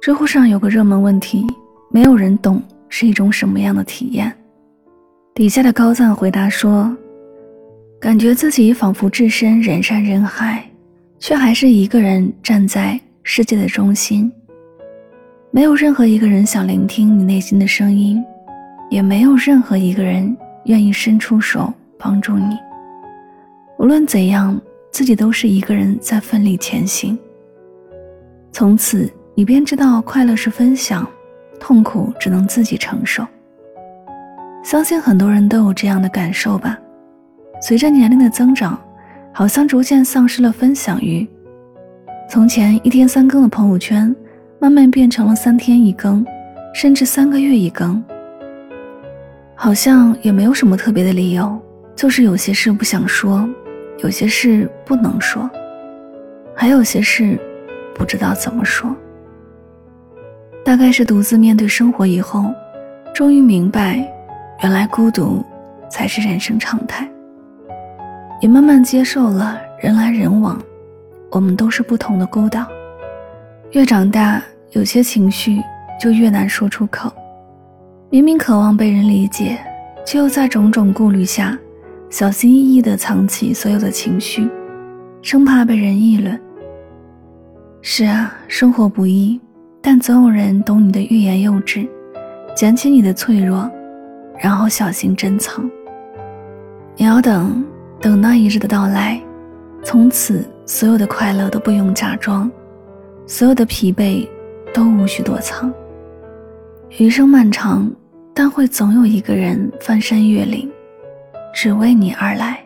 知乎上有个热门问题：没有人懂是一种什么样的体验？底下的高赞回答说：“感觉自己仿佛置身人山人海，却还是一个人站在世界的中心。没有任何一个人想聆听你内心的声音，也没有任何一个人愿意伸出手帮助你。无论怎样，自己都是一个人在奋力前行。从此。”你便知道，快乐是分享，痛苦只能自己承受。相信很多人都有这样的感受吧。随着年龄的增长，好像逐渐丧失了分享欲。从前一天三更的朋友圈，慢慢变成了三天一更，甚至三个月一更。好像也没有什么特别的理由，就是有些事不想说，有些事不能说，还有些事不知道怎么说。大概是独自面对生活以后，终于明白，原来孤独才是人生常态。也慢慢接受了人来人往，我们都是不同的孤岛。越长大，有些情绪就越难说出口。明明渴望被人理解，却又在种种顾虑下，小心翼翼地藏起所有的情绪，生怕被人议论。是啊，生活不易。但总有人懂你的欲言又止，捡起你的脆弱，然后小心珍藏。你要等，等那一日的到来，从此所有的快乐都不用假装，所有的疲惫都无需躲藏。余生漫长，但会总有一个人翻山越岭，只为你而来。